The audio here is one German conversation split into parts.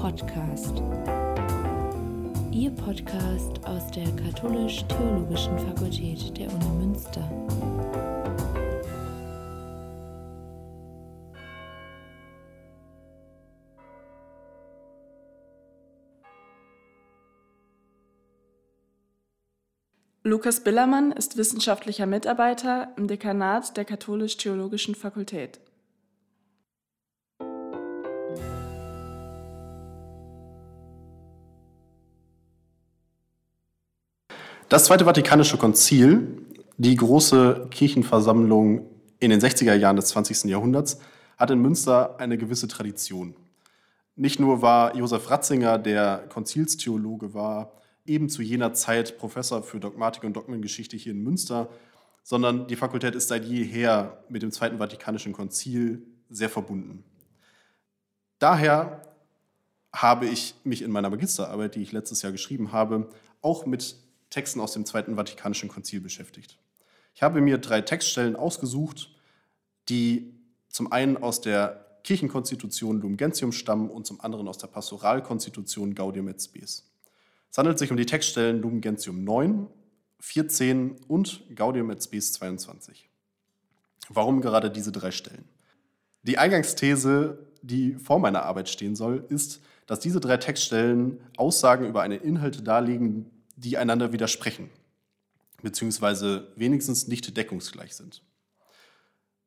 Podcast. Ihr Podcast aus der Katholisch-Theologischen Fakultät der Uni Münster. Lukas Billermann ist wissenschaftlicher Mitarbeiter im Dekanat der Katholisch-Theologischen Fakultät. Das Zweite Vatikanische Konzil, die große Kirchenversammlung in den 60er Jahren des 20. Jahrhunderts, hat in Münster eine gewisse Tradition. Nicht nur war Josef Ratzinger, der Konzilstheologe war, eben zu jener Zeit Professor für Dogmatik und Dogmengeschichte hier in Münster, sondern die Fakultät ist seit jeher mit dem Zweiten Vatikanischen Konzil sehr verbunden. Daher habe ich mich in meiner Magisterarbeit, die ich letztes Jahr geschrieben habe, auch mit Texten aus dem Zweiten Vatikanischen Konzil beschäftigt. Ich habe mir drei Textstellen ausgesucht, die zum einen aus der Kirchenkonstitution Lumen Gentium stammen und zum anderen aus der Pastoralkonstitution Gaudium et Spes. Es handelt sich um die Textstellen Lumen Gentium 9, 14 und Gaudium et Spes 22. Warum gerade diese drei Stellen? Die Eingangsthese, die vor meiner Arbeit stehen soll, ist, dass diese drei Textstellen Aussagen über einen Inhalt darlegen, die einander widersprechen, beziehungsweise wenigstens nicht deckungsgleich sind.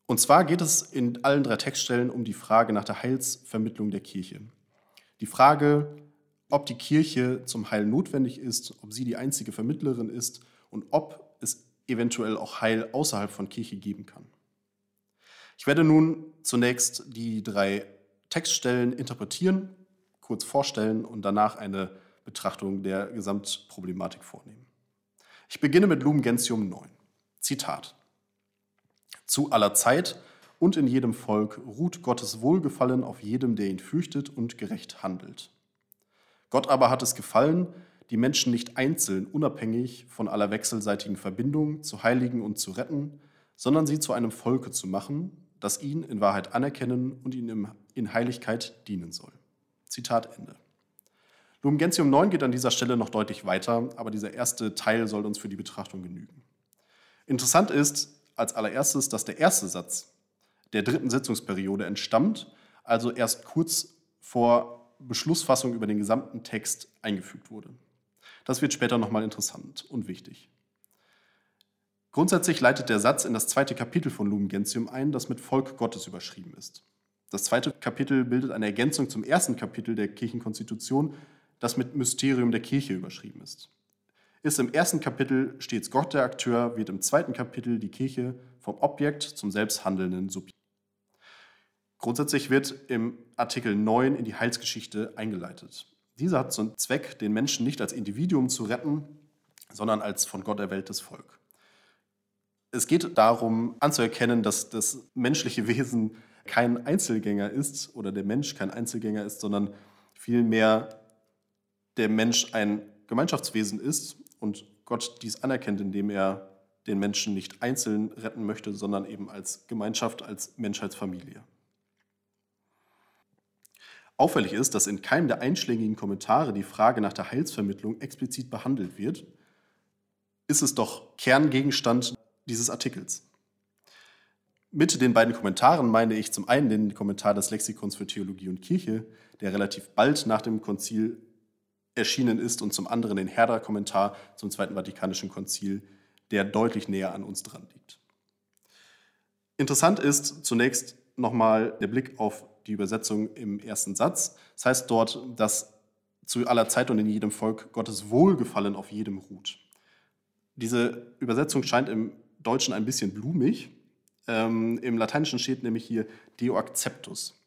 Und zwar geht es in allen drei Textstellen um die Frage nach der Heilsvermittlung der Kirche. Die Frage, ob die Kirche zum Heil notwendig ist, ob sie die einzige Vermittlerin ist und ob es eventuell auch Heil außerhalb von Kirche geben kann. Ich werde nun zunächst die drei Textstellen interpretieren, kurz vorstellen und danach eine Betrachtung der Gesamtproblematik vornehmen. Ich beginne mit Lumen Gentium 9. Zitat. Zu aller Zeit und in jedem Volk ruht Gottes Wohlgefallen auf jedem, der ihn fürchtet und gerecht handelt. Gott aber hat es gefallen, die Menschen nicht einzeln, unabhängig von aller wechselseitigen Verbindung zu heiligen und zu retten, sondern sie zu einem Volke zu machen, das ihn in Wahrheit anerkennen und ihm in Heiligkeit dienen soll. Zitat Ende. Lumen Gentium 9 geht an dieser Stelle noch deutlich weiter, aber dieser erste Teil soll uns für die Betrachtung genügen. Interessant ist als allererstes, dass der erste Satz der dritten Sitzungsperiode entstammt, also erst kurz vor Beschlussfassung über den gesamten Text eingefügt wurde. Das wird später nochmal interessant und wichtig. Grundsätzlich leitet der Satz in das zweite Kapitel von Lumen Gentium ein, das mit Volk Gottes überschrieben ist. Das zweite Kapitel bildet eine Ergänzung zum ersten Kapitel der Kirchenkonstitution das mit Mysterium der Kirche überschrieben ist. Ist im ersten Kapitel stets Gott der Akteur, wird im zweiten Kapitel die Kirche vom Objekt zum selbsthandelnden Subjekt. Grundsätzlich wird im Artikel 9 in die Heilsgeschichte eingeleitet. Dieser hat zum Zweck, den Menschen nicht als Individuum zu retten, sondern als von Gott erwähltes Volk. Es geht darum anzuerkennen, dass das menschliche Wesen kein Einzelgänger ist oder der Mensch kein Einzelgänger ist, sondern vielmehr der Mensch ein Gemeinschaftswesen ist und Gott dies anerkennt, indem er den Menschen nicht einzeln retten möchte, sondern eben als Gemeinschaft, als Menschheitsfamilie. Auffällig ist, dass in keinem der einschlägigen Kommentare die Frage nach der Heilsvermittlung explizit behandelt wird, ist es doch Kerngegenstand dieses Artikels. Mit den beiden Kommentaren meine ich zum einen den Kommentar des Lexikons für Theologie und Kirche, der relativ bald nach dem Konzil erschienen ist und zum anderen den Herder-Kommentar zum Zweiten Vatikanischen Konzil, der deutlich näher an uns dran liegt. Interessant ist zunächst nochmal der Blick auf die Übersetzung im ersten Satz. Das heißt dort, dass zu aller Zeit und in jedem Volk Gottes Wohlgefallen auf jedem ruht. Diese Übersetzung scheint im Deutschen ein bisschen blumig. Ähm, Im Lateinischen steht nämlich hier Deo acceptus.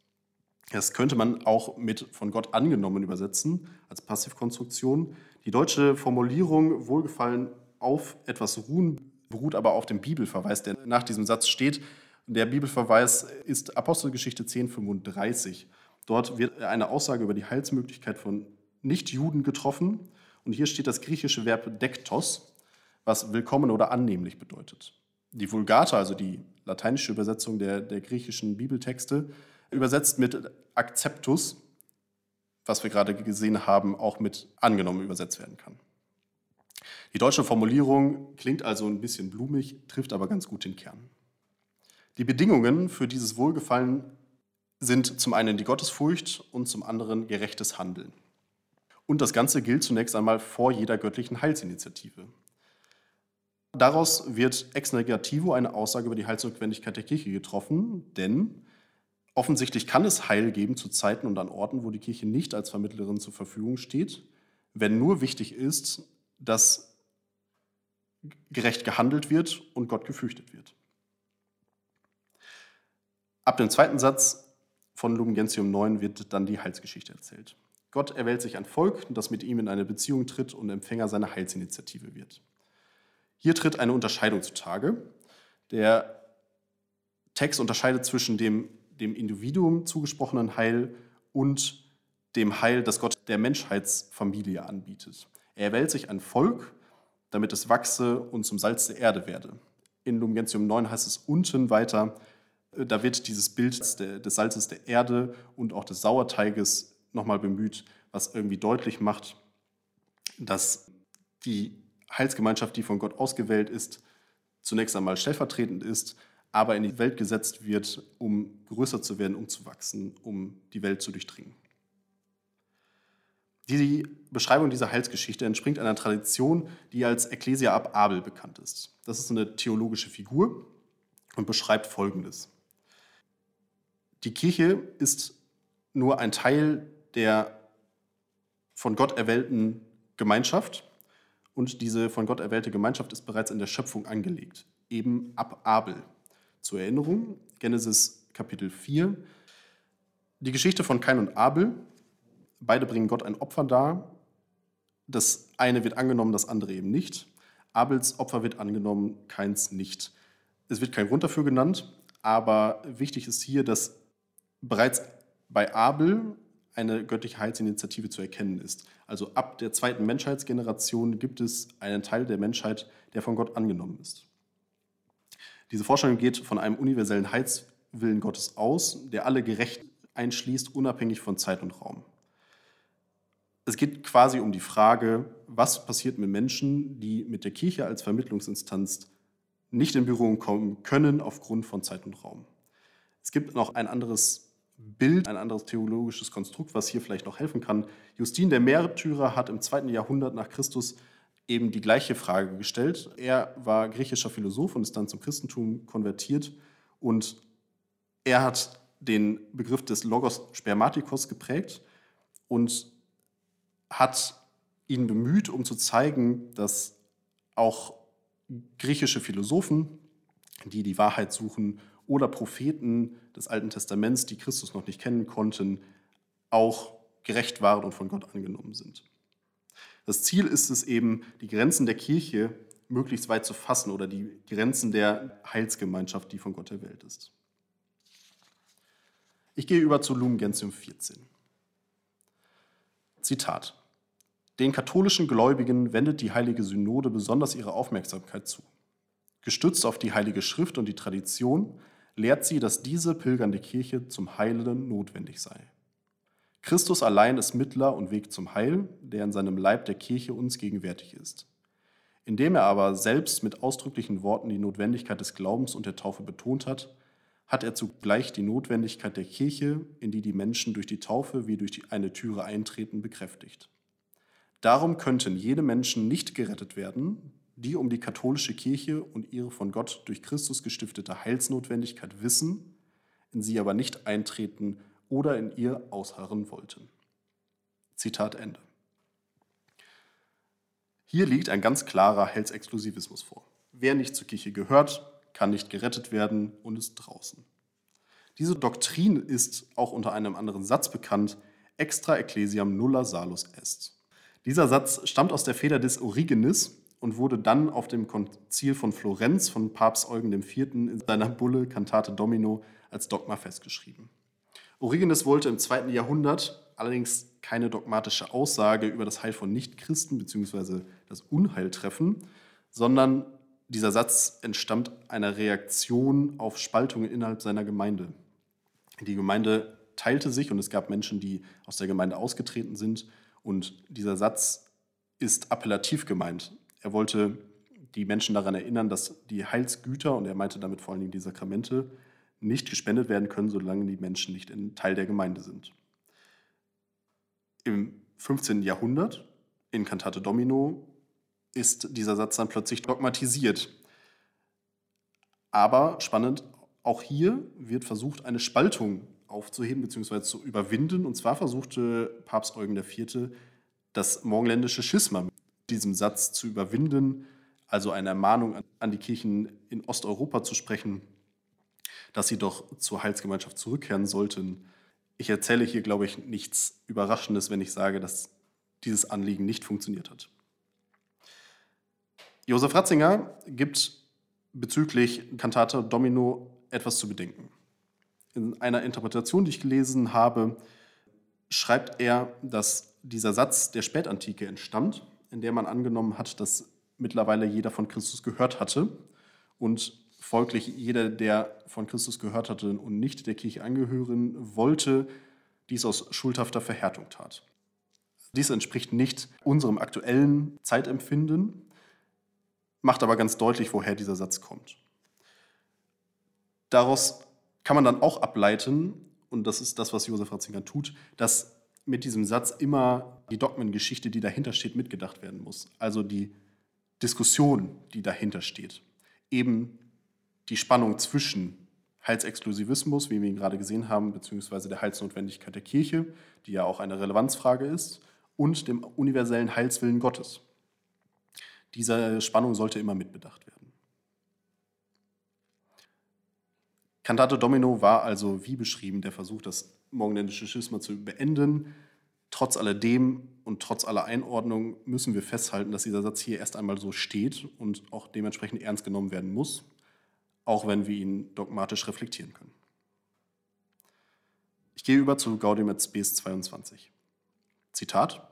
Das könnte man auch mit von Gott angenommen übersetzen als Passivkonstruktion. Die deutsche Formulierung Wohlgefallen auf etwas ruhen beruht aber auf dem Bibelverweis, der nach diesem Satz steht. Der Bibelverweis ist Apostelgeschichte 1035. Dort wird eine Aussage über die Heilsmöglichkeit von Nichtjuden getroffen. Und hier steht das griechische Verb dektos, was willkommen oder annehmlich bedeutet. Die Vulgata, also die lateinische Übersetzung der, der griechischen Bibeltexte, übersetzt mit Acceptus, was wir gerade gesehen haben, auch mit angenommen übersetzt werden kann. Die deutsche Formulierung klingt also ein bisschen blumig, trifft aber ganz gut den Kern. Die Bedingungen für dieses Wohlgefallen sind zum einen die Gottesfurcht und zum anderen gerechtes Handeln. Und das Ganze gilt zunächst einmal vor jeder göttlichen Heilsinitiative. Daraus wird ex negativo eine Aussage über die Heilsnotwendigkeit der Kirche getroffen, denn offensichtlich kann es Heil geben zu Zeiten und an Orten, wo die Kirche nicht als Vermittlerin zur Verfügung steht, wenn nur wichtig ist, dass gerecht gehandelt wird und Gott gefürchtet wird. Ab dem zweiten Satz von Lumen Gentium 9 wird dann die Heilsgeschichte erzählt. Gott erwählt sich ein Volk, das mit ihm in eine Beziehung tritt und Empfänger seiner Heilsinitiative wird. Hier tritt eine Unterscheidung zutage. Der Text unterscheidet zwischen dem, dem Individuum zugesprochenen Heil und dem Heil, das Gott der Menschheitsfamilie anbietet. Er erwählt sich ein Volk, damit es wachse und zum Salz der Erde werde. In Lumen Gentium 9 heißt es unten weiter, äh, da wird dieses Bild des Salzes der Erde und auch des Sauerteiges nochmal bemüht, was irgendwie deutlich macht, dass die Heilsgemeinschaft, die von Gott ausgewählt ist, zunächst einmal stellvertretend ist, aber in die Welt gesetzt wird, um größer zu werden, um zu wachsen, um die Welt zu durchdringen. Die Beschreibung dieser Heilsgeschichte entspringt einer Tradition, die als Ecclesia ab Abel bekannt ist. Das ist eine theologische Figur und beschreibt Folgendes. Die Kirche ist nur ein Teil der von Gott erwählten Gemeinschaft und diese von Gott erwählte Gemeinschaft ist bereits in der Schöpfung angelegt, eben ab Abel. Zur Erinnerung, Genesis Kapitel 4, die Geschichte von Kain und Abel. Beide bringen Gott ein Opfer dar. Das eine wird angenommen, das andere eben nicht. Abels Opfer wird angenommen, keins nicht. Es wird kein Grund dafür genannt, aber wichtig ist hier, dass bereits bei Abel eine göttliche Heilsinitiative zu erkennen ist. Also ab der zweiten Menschheitsgeneration gibt es einen Teil der Menschheit, der von Gott angenommen ist. Diese Vorstellung geht von einem universellen Heilswillen Gottes aus, der alle gerecht einschließt, unabhängig von Zeit und Raum. Es geht quasi um die Frage, was passiert mit Menschen, die mit der Kirche als Vermittlungsinstanz nicht in Berührung kommen können aufgrund von Zeit und Raum. Es gibt noch ein anderes Bild, ein anderes theologisches Konstrukt, was hier vielleicht noch helfen kann. Justin der Märtyrer hat im zweiten Jahrhundert nach Christus eben die gleiche Frage gestellt. Er war griechischer Philosoph und ist dann zum Christentum konvertiert und er hat den Begriff des Logos Spermatikos geprägt und hat ihn bemüht, um zu zeigen, dass auch griechische Philosophen, die die Wahrheit suchen oder Propheten des Alten Testaments, die Christus noch nicht kennen konnten, auch gerecht waren und von Gott angenommen sind. Das Ziel ist es eben, die Grenzen der Kirche möglichst weit zu fassen oder die Grenzen der Heilsgemeinschaft, die von Gott erwählt ist. Ich gehe über zu Lumen Gentium 14. Zitat. Den katholischen Gläubigen wendet die Heilige Synode besonders ihre Aufmerksamkeit zu. Gestützt auf die Heilige Schrift und die Tradition lehrt sie, dass diese pilgernde Kirche zum Heilen notwendig sei. Christus allein ist Mittler und Weg zum Heil, der in seinem Leib der Kirche uns gegenwärtig ist. Indem er aber selbst mit ausdrücklichen Worten die Notwendigkeit des Glaubens und der Taufe betont hat, hat er zugleich die Notwendigkeit der Kirche, in die die Menschen durch die Taufe wie durch eine Türe eintreten, bekräftigt. Darum könnten jene Menschen nicht gerettet werden, die um die katholische Kirche und ihre von Gott durch Christus gestiftete Heilsnotwendigkeit wissen, in sie aber nicht eintreten oder in ihr ausharren wollten. Zitat Ende. Hier liegt ein ganz klarer Heilsexklusivismus vor. Wer nicht zur Kirche gehört, kann nicht gerettet werden und ist draußen. Diese Doktrin ist auch unter einem anderen Satz bekannt, extra ecclesiam nulla salus est. Dieser Satz stammt aus der Feder des Origenes, und wurde dann auf dem Konzil von Florenz von Papst Eugen IV. in seiner Bulle Cantate Domino als Dogma festgeschrieben. Origenes wollte im zweiten Jahrhundert allerdings keine dogmatische Aussage über das Heil von Nichtchristen bzw. das Unheil treffen, sondern dieser Satz entstammt einer Reaktion auf Spaltungen innerhalb seiner Gemeinde. Die Gemeinde teilte sich und es gab Menschen, die aus der Gemeinde ausgetreten sind. Und dieser Satz ist appellativ gemeint. Er wollte die Menschen daran erinnern, dass die Heilsgüter, und er meinte damit vor allen Dingen die Sakramente, nicht gespendet werden können, solange die Menschen nicht Teil der Gemeinde sind. Im 15. Jahrhundert, in Cantate Domino, ist dieser Satz dann plötzlich dogmatisiert. Aber spannend, auch hier wird versucht, eine Spaltung aufzuheben bzw. zu überwinden. Und zwar versuchte Papst Eugen IV. das morgenländische Schisma mit diesem Satz zu überwinden, also eine Ermahnung an die Kirchen in Osteuropa zu sprechen, dass sie doch zur Heilsgemeinschaft zurückkehren sollten. Ich erzähle hier, glaube ich, nichts Überraschendes, wenn ich sage, dass dieses Anliegen nicht funktioniert hat. Josef Ratzinger gibt bezüglich Kantate Domino etwas zu bedenken. In einer Interpretation, die ich gelesen habe, schreibt er, dass dieser Satz der Spätantike entstammt, in der man angenommen hat, dass mittlerweile jeder von Christus gehört hatte und folglich jeder, der von Christus gehört hatte und nicht der Kirche angehören wollte, dies aus schuldhafter Verhärtung tat. Dies entspricht nicht unserem aktuellen Zeitempfinden, macht aber ganz deutlich, woher dieser Satz kommt. Daraus kann man dann auch ableiten, und das ist das, was Josef Ratzinger tut, dass mit diesem Satz immer die Dogmengeschichte, die dahinter steht, mitgedacht werden muss. Also die Diskussion, die dahinter steht. Eben die Spannung zwischen Heilsexklusivismus, wie wir ihn gerade gesehen haben, beziehungsweise der Heilsnotwendigkeit der Kirche, die ja auch eine Relevanzfrage ist, und dem universellen Heilswillen Gottes. Diese Spannung sollte immer mitbedacht werden. Cantate Domino war also, wie beschrieben, der Versuch, das morgenländische Schisma zu beenden. Trotz alledem und trotz aller Einordnung müssen wir festhalten, dass dieser Satz hier erst einmal so steht und auch dementsprechend ernst genommen werden muss, auch wenn wir ihn dogmatisch reflektieren können. Ich gehe über zu Gaudium et Spes 22. Zitat.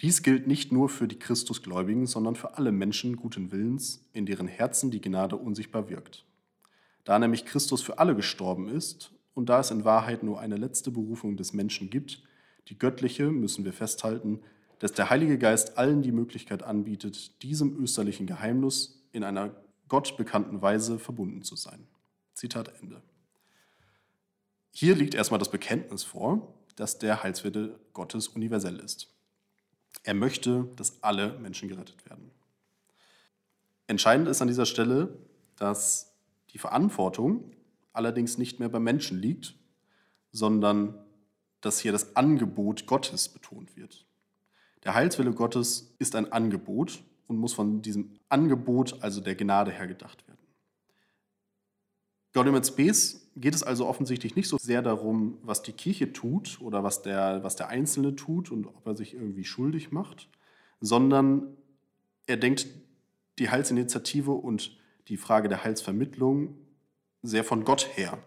Dies gilt nicht nur für die Christusgläubigen, sondern für alle Menschen guten Willens, in deren Herzen die Gnade unsichtbar wirkt. Da nämlich Christus für alle gestorben ist und da es in Wahrheit nur eine letzte Berufung des Menschen gibt, die göttliche, müssen wir festhalten, dass der Heilige Geist allen die Möglichkeit anbietet, diesem österlichen Geheimnis in einer Gott bekannten Weise verbunden zu sein. Zitat Ende. Hier liegt erstmal das Bekenntnis vor, dass der Heilswille Gottes universell ist. Er möchte, dass alle Menschen gerettet werden. Entscheidend ist an dieser Stelle, dass die Verantwortung allerdings nicht mehr beim Menschen liegt, sondern dass hier das Angebot Gottes betont wird. Der Heilswille Gottes ist ein Angebot und muss von diesem Angebot, also der Gnade her, gedacht werden. Gaudium et Spes geht es also offensichtlich nicht so sehr darum, was die Kirche tut oder was der, was der Einzelne tut und ob er sich irgendwie schuldig macht, sondern er denkt die Heilsinitiative und die Frage der Heilsvermittlung sehr von Gott her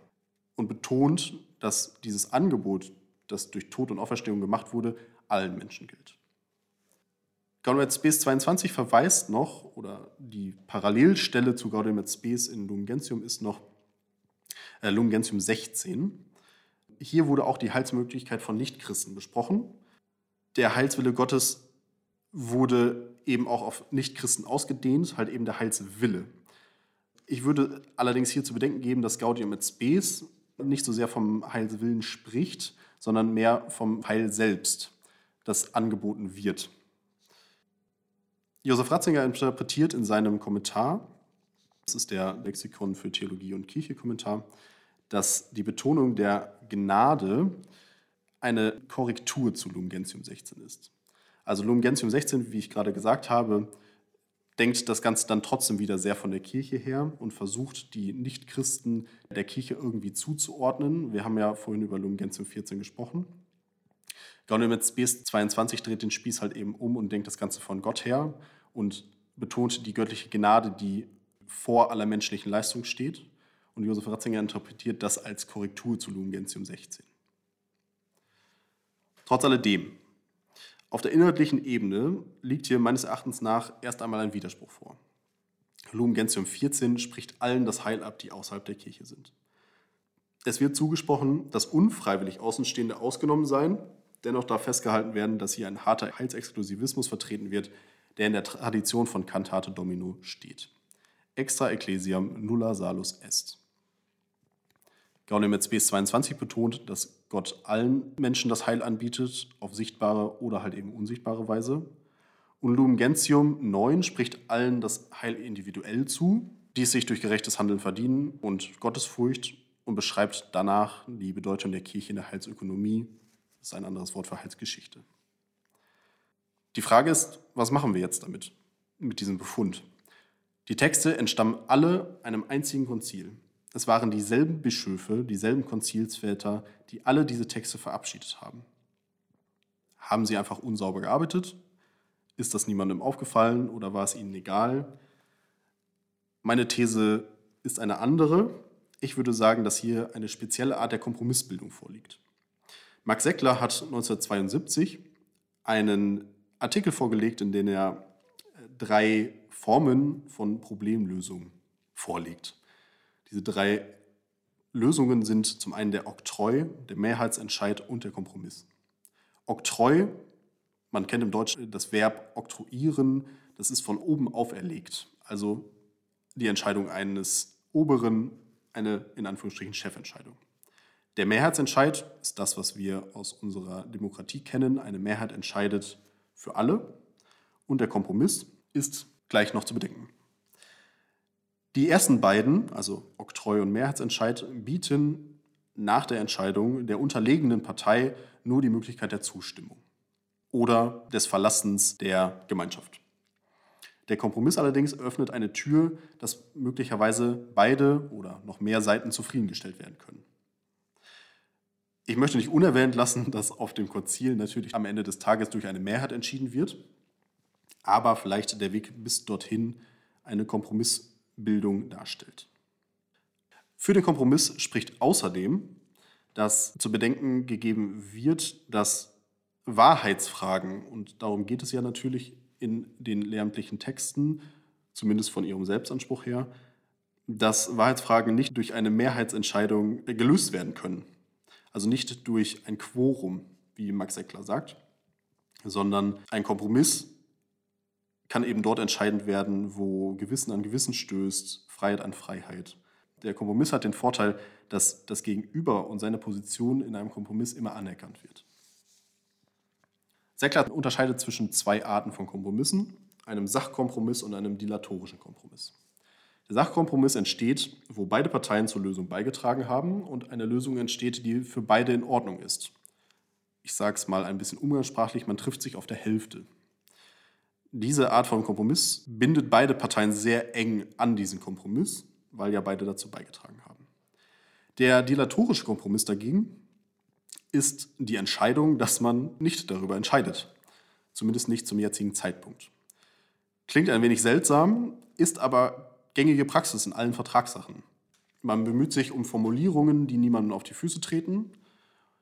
und betont, dass dieses Angebot, das durch Tod und Auferstehung gemacht wurde, allen Menschen gilt. Gaudium et Spes 22 verweist noch, oder die Parallelstelle zu Gaudium et Spes in Lumen Gentium ist noch äh, Lumen Gentium 16. Hier wurde auch die Heilsmöglichkeit von Nichtchristen besprochen. Der Heilswille Gottes wurde eben auch auf Nichtchristen ausgedehnt, halt eben der Heilswille. Ich würde allerdings hier zu bedenken geben, dass Gaudium et Spes nicht so sehr vom Heilswillen spricht, sondern mehr vom Heil selbst, das angeboten wird. Josef Ratzinger interpretiert in seinem Kommentar, das ist der Lexikon für Theologie und Kirche Kommentar, dass die Betonung der Gnade eine Korrektur zu Lumen Gentium 16 ist. Also Lumen Gentium 16, wie ich gerade gesagt habe, denkt das Ganze dann trotzdem wieder sehr von der Kirche her und versucht, die Nichtchristen der Kirche irgendwie zuzuordnen. Wir haben ja vorhin über Lumen Gentium 14 gesprochen. Gaudium et Spes 22 dreht den Spieß halt eben um und denkt das Ganze von Gott her und betont die göttliche Gnade, die vor aller menschlichen Leistung steht. Und Josef Ratzinger interpretiert das als Korrektur zu Lumen Gentium 16. Trotz alledem, auf der inhaltlichen Ebene liegt hier meines Erachtens nach erst einmal ein Widerspruch vor. Lumen Gentium 14 spricht allen das Heil ab, die außerhalb der Kirche sind. Es wird zugesprochen, dass unfreiwillig Außenstehende ausgenommen seien. Dennoch darf festgehalten werden, dass hier ein harter Heilsexklusivismus vertreten wird, der in der Tradition von Cantate Domino steht. Extra ecclesiam nulla salus est. Gaudium et Spes 22 betont, dass Gott allen Menschen das Heil anbietet, auf sichtbare oder halt eben unsichtbare Weise. Und Lumen Gentium 9 spricht allen das Heil individuell zu, die es sich durch gerechtes Handeln verdienen und Gottesfurcht und beschreibt danach die Bedeutung der Kirche in der Heilsökonomie. Das ist ein anderes Wort für Heilsgeschichte. Die Frage ist, was machen wir jetzt damit, mit diesem Befund? Die Texte entstammen alle einem einzigen Konzil. Es waren dieselben Bischöfe, dieselben Konzilsväter, die alle diese Texte verabschiedet haben. Haben sie einfach unsauber gearbeitet? Ist das niemandem aufgefallen oder war es ihnen egal? Meine These ist eine andere. Ich würde sagen, dass hier eine spezielle Art der Kompromissbildung vorliegt. Max Seckler hat 1972 einen Artikel vorgelegt, in dem er äh, drei Formen von Problemlösung vorlegt. Diese drei Lösungen sind zum einen der Oktroi, der Mehrheitsentscheid und der Kompromiss. Oktroi, man kennt im Deutschen das Verb oktroyieren, das ist von oben auferlegt. Also die Entscheidung eines Oberen, eine in Anführungsstrichen Chefentscheidung. Der Mehrheitsentscheid ist das, was wir aus unserer Demokratie kennen. Eine Mehrheit entscheidet für alle. Und der Kompromiss ist gleich noch zu bedenken. Die ersten beiden, also Oktroi und Mehrheitsentscheid, bieten nach der Entscheidung der unterlegenen Partei nur die Möglichkeit der Zustimmung oder des Verlassens der Gemeinschaft. Der Kompromiss allerdings öffnet eine Tür, dass möglicherweise beide oder noch mehr Seiten zufriedengestellt werden können. Ich möchte nicht unerwähnt lassen, dass auf dem Konzil natürlich am Ende des Tages durch eine Mehrheit entschieden wird, aber vielleicht der Weg bis dorthin eine Kompromissbildung darstellt. Für den Kompromiss spricht außerdem, dass zu bedenken gegeben wird, dass Wahrheitsfragen, und darum geht es ja natürlich in den lehramtlichen Texten, zumindest von ihrem Selbstanspruch her, dass Wahrheitsfragen nicht durch eine Mehrheitsentscheidung gelöst werden können. Also nicht durch ein Quorum, wie Max Eckler sagt, sondern ein Kompromiss kann eben dort entscheidend werden, wo Gewissen an Gewissen stößt, Freiheit an Freiheit. Der Kompromiss hat den Vorteil, dass das Gegenüber und seine Position in einem Kompromiss immer anerkannt wird. Seckler unterscheidet zwischen zwei Arten von Kompromissen, einem Sachkompromiss und einem dilatorischen Kompromiss. Der Sachkompromiss entsteht, wo beide Parteien zur Lösung beigetragen haben und eine Lösung entsteht, die für beide in Ordnung ist. Ich sage es mal ein bisschen umgangssprachlich, man trifft sich auf der Hälfte. Diese Art von Kompromiss bindet beide Parteien sehr eng an diesen Kompromiss, weil ja beide dazu beigetragen haben. Der dilatorische Kompromiss dagegen ist die Entscheidung, dass man nicht darüber entscheidet. Zumindest nicht zum jetzigen Zeitpunkt. Klingt ein wenig seltsam, ist aber gängige Praxis in allen Vertragssachen. Man bemüht sich um Formulierungen, die niemandem auf die Füße treten.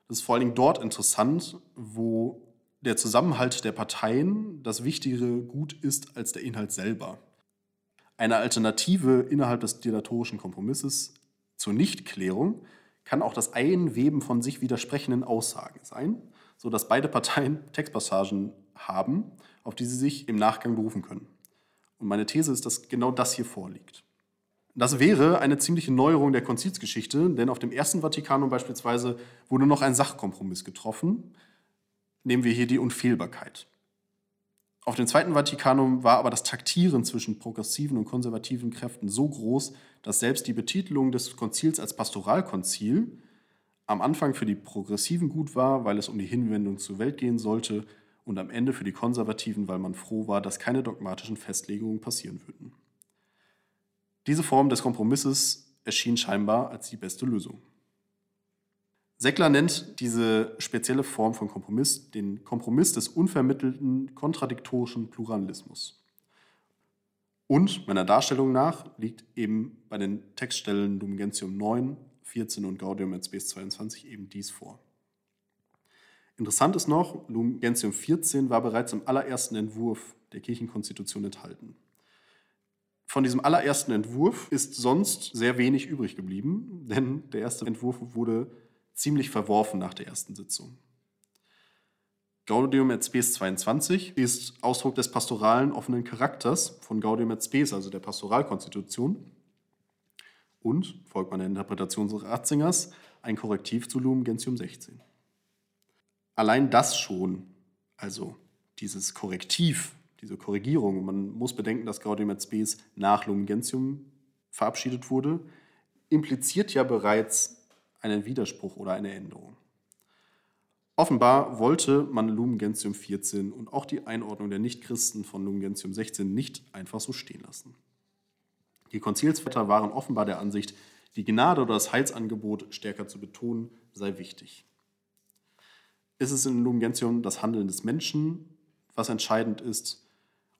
Das ist vor allen Dingen dort interessant, wo der Zusammenhalt der Parteien das wichtigere Gut ist als der Inhalt selber. Eine Alternative innerhalb des dilatorischen Kompromisses zur Nichtklärung kann auch das Einweben von sich widersprechenden Aussagen sein, sodass beide Parteien Textpassagen haben, auf die sie sich im Nachgang berufen können. Und meine These ist, dass genau das hier vorliegt. Das wäre eine ziemliche Neuerung der Konzilsgeschichte, denn auf dem Ersten Vatikanum beispielsweise wurde noch ein Sachkompromiss getroffen. Nehmen wir hier die Unfehlbarkeit. Auf dem Zweiten Vatikanum war aber das Taktieren zwischen progressiven und konservativen Kräften so groß, dass selbst die Betitelung des Konzils als Pastoralkonzil am Anfang für die Progressiven gut war, weil es um die Hinwendung zur Welt gehen sollte, und am Ende für die Konservativen, weil man froh war, dass keine dogmatischen Festlegungen passieren würden. Diese Form des Kompromisses erschien scheinbar als die beste Lösung. Seckler nennt diese spezielle Form von Kompromiss den Kompromiss des unvermittelten kontradiktorischen Pluralismus. Und meiner Darstellung nach liegt eben bei den Textstellen Dum Gentium 9, 14 und Gaudium et Spes 22 eben dies vor. Interessant ist noch, Lumen Gentium 14 war bereits im allerersten Entwurf der Kirchenkonstitution enthalten. Von diesem allerersten Entwurf ist sonst sehr wenig übrig geblieben, denn der erste Entwurf wurde ziemlich verworfen nach der ersten Sitzung. Gaudium et Spes 22 ist Ausdruck des pastoralen offenen Charakters von Gaudium et Spes, also der Pastoralkonstitution. Und, folgt meiner Interpretation Ratzingers, ein Korrektiv zu Lumen Gentium 16. Allein das schon, also dieses Korrektiv, diese Korrigierung, man muss bedenken, dass Gaudium et Spes nach Lumen Gentium verabschiedet wurde, impliziert ja bereits einen Widerspruch oder eine Änderung. Offenbar wollte man Lumen Gentium 14 und auch die Einordnung der Nichtchristen von Lumen Gentium 16 nicht einfach so stehen lassen. Die Konzilsväter waren offenbar der Ansicht, die Gnade oder das Heilsangebot stärker zu betonen, sei wichtig. Ist es in Lumen Gentium das Handeln des Menschen, was entscheidend ist,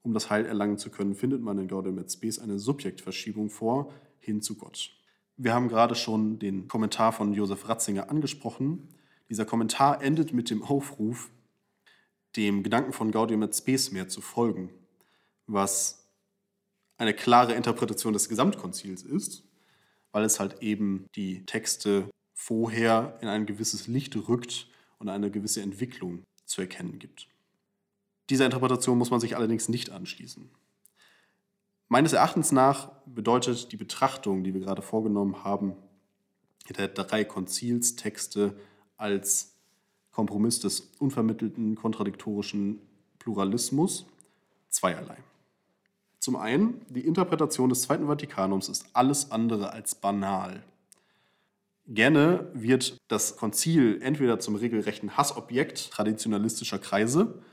um das Heil erlangen zu können, findet man in Gaudium et Spes eine Subjektverschiebung vor, hin zu Gott. Wir haben gerade schon den Kommentar von Josef Ratzinger angesprochen, dieser Kommentar endet mit dem Aufruf, dem Gedanken von Gaudium et Spes mehr zu folgen, was eine klare Interpretation des Gesamtkonzils ist, weil es halt eben die Texte vorher in ein gewisses Licht rückt und eine gewisse Entwicklung zu erkennen gibt. Dieser Interpretation muss man sich allerdings nicht anschließen. Meines Erachtens nach bedeutet die Betrachtung, die wir gerade vorgenommen haben, der drei Konzilstexte als Kompromiss des unvermittelten kontradiktorischen Pluralismus zweierlei. Zum einen, die Interpretation des Zweiten Vatikanums ist alles andere als banal. Gerne wird das Konzil entweder zum regelrechten Hassobjekt traditionalistischer Kreise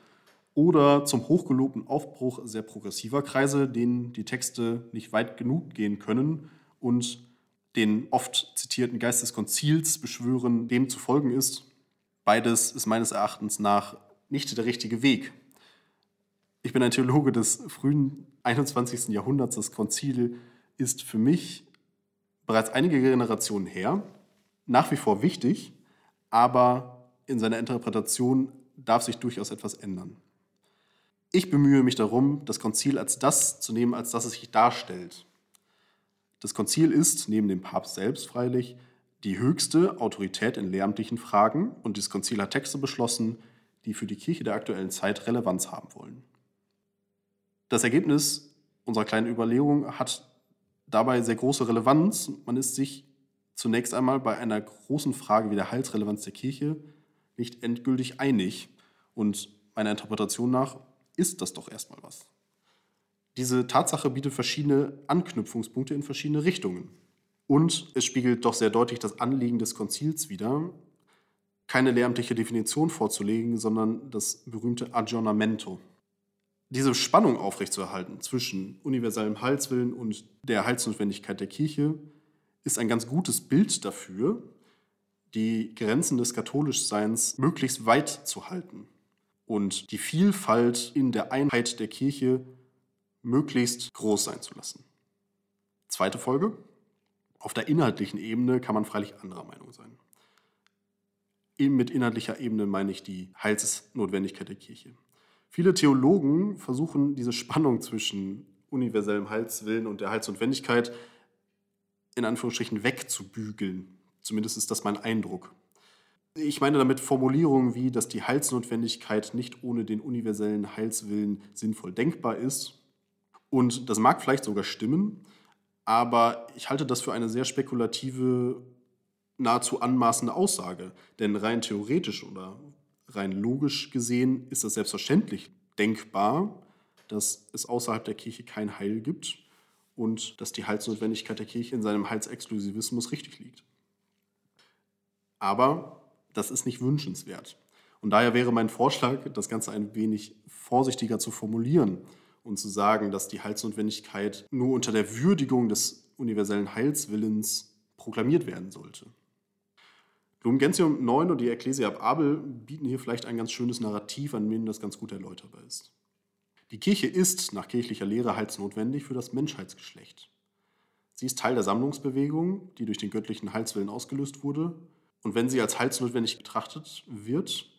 oder zum hochgelobten Aufbruch sehr progressiver Kreise, denen die Texte nicht weit genug gehen können und den oft zitierten Geist des Konzils beschwören, dem zu folgen ist. Beides ist meines Erachtens nach nicht der richtige Weg. Ich bin ein Theologe des frühen 21. Jahrhunderts. Das Konzil ist für mich bereits einige Generationen her, nach wie vor wichtig, aber in seiner Interpretation darf sich durchaus etwas ändern. Ich bemühe mich darum, das Konzil als das zu nehmen, als das es sich darstellt. Das Konzil ist, neben dem Papst selbst freilich, die höchste Autorität in lehramtlichen Fragen und das Konzil hat Texte beschlossen, die für die Kirche der aktuellen Zeit Relevanz haben wollen. Das Ergebnis unserer kleinen Überlegung hat dabei sehr große Relevanz. Man ist sich zunächst einmal bei einer großen Frage wie der Heilsrelevanz der Kirche nicht endgültig einig. Und meiner Interpretation nach ist das doch erstmal was. Diese Tatsache bietet verschiedene Anknüpfungspunkte in verschiedene Richtungen. Und es spiegelt doch sehr deutlich das Anliegen des Konzils wider, keine lehramtliche Definition vorzulegen, sondern das berühmte Aggiornamento. Diese Spannung aufrechtzuerhalten zwischen universellem Heilswillen und der Heilsnotwendigkeit der Kirche ist ein ganz gutes Bild dafür, die Grenzen des Katholischseins möglichst weit zu halten und die Vielfalt in der Einheit der Kirche möglichst groß sein zu lassen. Zweite Folge. Auf der inhaltlichen Ebene kann man freilich anderer Meinung sein. Mit inhaltlicher Ebene meine ich die Heilsnotwendigkeit der Kirche. Viele Theologen versuchen diese Spannung zwischen universellem Heilswillen und der Heilsnotwendigkeit in Anführungsstrichen wegzubügeln. Zumindest ist das mein Eindruck. Ich meine damit Formulierungen wie, dass die Heilsnotwendigkeit nicht ohne den universellen Heilswillen sinnvoll denkbar ist und das mag vielleicht sogar stimmen, aber ich halte das für eine sehr spekulative, nahezu anmaßende Aussage. Denn rein theoretisch oder rein logisch gesehen ist es selbstverständlich denkbar, dass es außerhalb der Kirche kein Heil gibt und dass die Heilsnotwendigkeit der Kirche in seinem Heilsexklusivismus richtig liegt. Aber das ist nicht wünschenswert. Und daher wäre mein Vorschlag, das Ganze ein wenig vorsichtiger zu formulieren und zu sagen, dass die Heilsnotwendigkeit nur unter der Würdigung des universellen Heilswillens proklamiert werden sollte. Lumen Gentium 9 und die Ecclesia ab Abel bieten hier vielleicht ein ganz schönes Narrativ, an dem das ganz gut erläuterbar ist. Die Kirche ist nach kirchlicher Lehre heilsnotwendig für das Menschheitsgeschlecht. Sie ist Teil der Sammlungsbewegung, die durch den göttlichen Heilswillen ausgelöst wurde. Und wenn sie als heilsnotwendig betrachtet wird,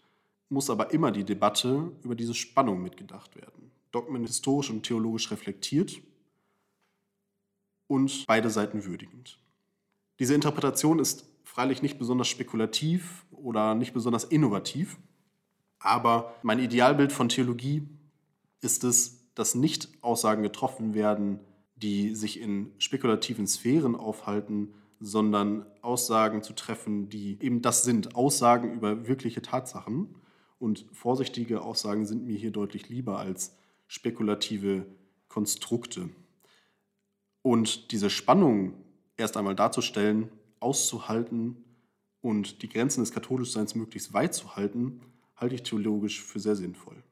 muss aber immer die Debatte über diese Spannung mitgedacht werden. Dogmen historisch und theologisch reflektiert und beide Seiten würdigend. Diese Interpretation ist freilich nicht besonders spekulativ oder nicht besonders innovativ, aber mein Idealbild von Theologie ist es, dass nicht Aussagen getroffen werden, die sich in spekulativen Sphären aufhalten, sondern Aussagen zu treffen, die eben das sind, Aussagen über wirkliche Tatsachen. Und vorsichtige Aussagen sind mir hier deutlich lieber als spekulative Konstrukte. Und diese Spannung erst einmal darzustellen, auszuhalten und die Grenzen des Katholischseins möglichst weit zu halten, halte ich theologisch für sehr sinnvoll.